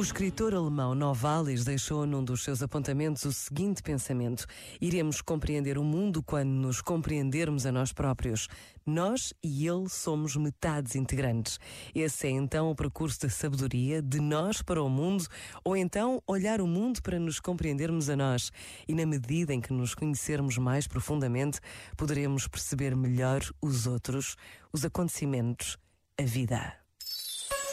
O escritor alemão Novalis deixou num dos seus apontamentos o seguinte pensamento: Iremos compreender o mundo quando nos compreendermos a nós próprios. Nós e ele somos metades integrantes. Esse é então o percurso da sabedoria, de nós para o mundo, ou então olhar o mundo para nos compreendermos a nós. E na medida em que nos conhecermos mais profundamente, poderemos perceber melhor os outros, os acontecimentos, a vida.